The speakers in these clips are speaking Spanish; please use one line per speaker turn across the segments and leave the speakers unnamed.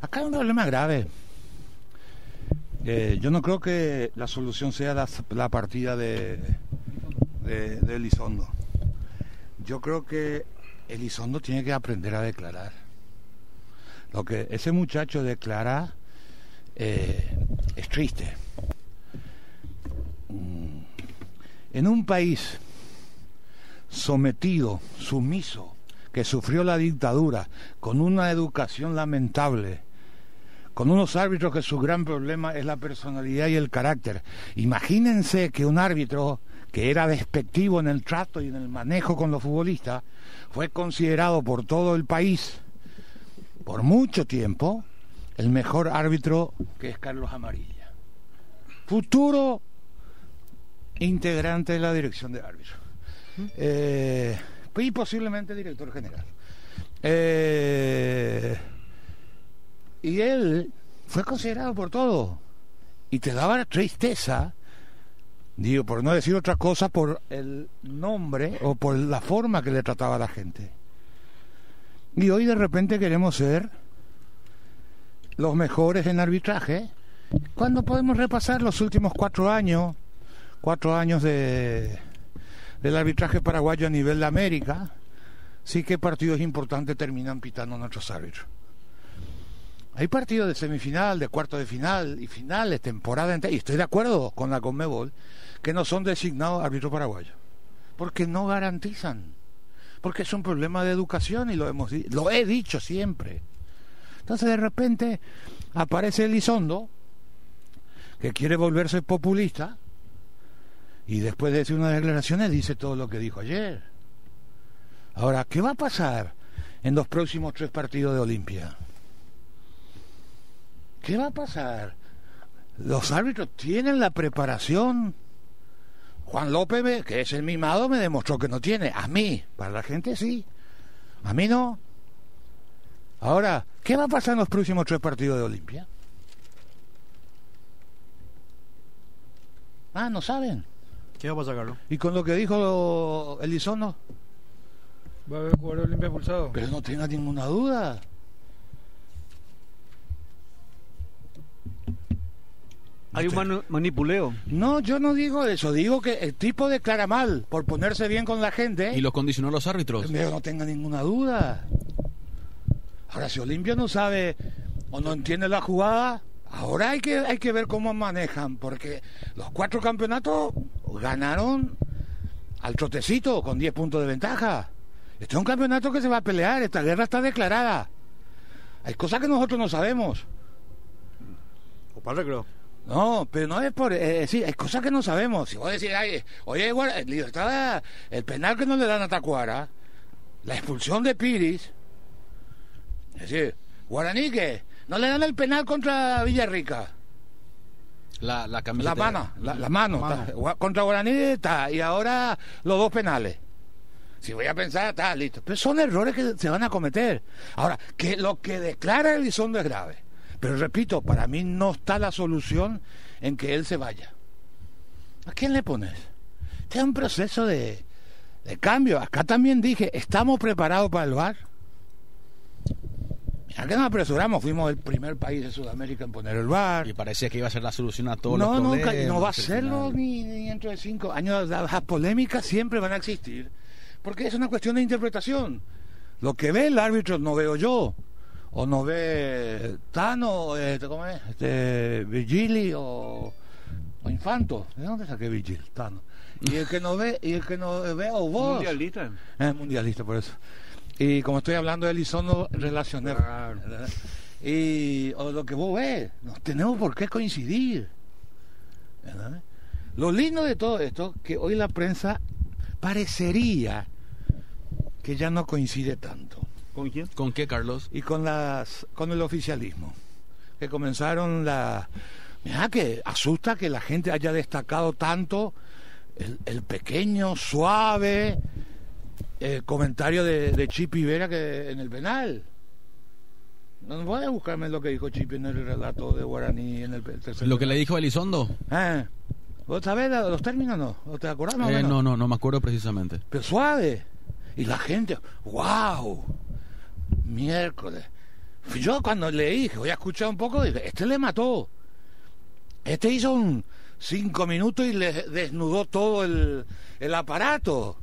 Acá hay un problema grave. Eh, yo no creo que la solución sea la, partida de, de, de Elizondo. Yo creo que Elizondo tiene que aprender a declarar. Lo que ese muchacho declara eh, es triste. Mm. En un país sometido, sumiso, que sufrió la dictadura, con una educación lamentable, con unos árbitros que su gran problema es la personalidad y el carácter. Imagínense que un árbitro que era despectivo en el trato y en el manejo con los futbolistas, fue considerado por todo el país, por mucho tiempo, el mejor árbitro que es Carlos Amarilla. Futuro integrante de la dirección de árbitros. Eh, y posiblemente director general. Eh, y él fue considerado por todo. Y te daba tristeza, digo, por no decir otra cosa, por el nombre o por la forma que le trataba a la gente. Y hoy de repente queremos ser los mejores en arbitraje. ¿Cuándo podemos repasar los últimos cuatro años? Cuatro años de, del arbitraje paraguayo a nivel de América. Sí que partidos importantes terminan pitando nuestros árbitros. Hay partidos de semifinal, de cuarto de final y finales, temporada entera, y estoy de acuerdo con la Conmebol, que no son designados árbitros paraguayos. Porque no garantizan. Porque es un problema de educación y lo, hemos, lo he dicho siempre. Entonces de repente aparece Elizondo, que quiere volverse populista, y después de decir unas declaraciones dice todo lo que dijo ayer. Ahora, ¿qué va a pasar en los próximos tres partidos de Olimpia? ¿Qué va a pasar? Los árbitros tienen la preparación. Juan López, que es el mimado, me demostró que no tiene. A mí, para la gente sí. A mí no. Ahora, ¿qué va a pasar en los próximos tres partidos de Olimpia? Ah, no saben.
¿Qué va a pasar, Carlos?
¿Y con lo que dijo Elizondo?
Va a haber jugador Olimpia expulsado.
Pero no tenga ninguna duda.
Hay un manu- manipuleo.
No, yo no digo eso. Digo que el tipo declara mal por ponerse bien con la gente.
Y los condicionó los árbitros.
Pero no tenga ninguna duda. Ahora, si Olimpia no sabe o no entiende la jugada, ahora hay que, hay que ver cómo manejan, porque los cuatro campeonatos ganaron al trotecito con 10 puntos de ventaja. Este es un campeonato que se va a pelear, esta guerra está declarada. Hay cosas que nosotros no sabemos.
O para el recreo.
No, pero no es por... Eh, sí, hay cosas que no sabemos. Si vos decís, ay, oye, Guara- el, Libertad, el penal que no le dan a Tacuara, la expulsión de Piris, es decir, Guaraní que no le dan el penal contra Villarrica.
La, la.
La mano, la, la mano, contra Guaraní está, y ahora los dos penales. Si voy a pensar, está listo. Pero son errores que se van a cometer. Ahora, que lo que declara Elizondo es grave. Pero repito, para mí no está la solución en que él se vaya. ¿A quién le pones? Este es un proceso de, de cambio. Acá también dije, ¿estamos preparados para el VAR? Mira que nos apresuramos, fuimos el primer país de Sudamérica en poner el VAR.
Y parecía que iba a ser la solución a todos
No,
los problemas.
no va a serlo ni, ni dentro de cinco años. Las polémicas siempre van a existir, porque es una cuestión de interpretación. Lo que ve el árbitro no veo yo, o no ve Tano, este, ¿cómo es? Este, Vigili o, o Infanto. ¿De dónde saqué Vigil? Tano. Y el que no ve, y el que no ve, o vos.
Mundialista.
Es mundialista, por eso. Y como estoy hablando de Elizondo, relacioné.
Claro.
Y o lo que vos ves, no tenemos por qué coincidir. ¿verdad? Lo lindo de todo esto, que hoy la prensa parecería que ya no coincide tanto.
¿Con quién?
¿Con qué, Carlos?
Y con las con el oficialismo. Que comenzaron la. Mira que asusta que la gente haya destacado tanto el, el pequeño, suave eh, comentario de, de Chipi Vera que en el penal. No voy a buscarme lo que dijo Chipi en el relato de Guaraní en el, tercer
Lo que le dijo Elizondo.
Eh, ¿Vos sabés los términos no? ¿O te acordás
Eh, no, no, no me acuerdo precisamente.
pero suave. Y la gente, wow, miércoles, Yo cuando leí, que voy a escuchar un poco, este le mató. Este hizo un cinco minutos y le desnudó todo el, el aparato.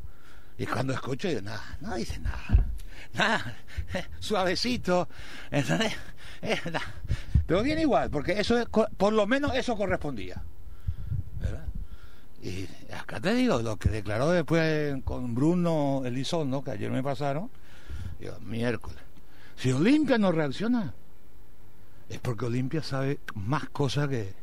Y cuando escucho, digo, nada, no dice nada. Nada, suavecito. Eh. Pero bien igual, porque eso es, por lo menos eso correspondía. Y acá te digo, lo que declaró después con Bruno Elizondo, que ayer me pasaron, digo, miércoles. Si Olimpia no reacciona, es porque Olimpia sabe más cosas que,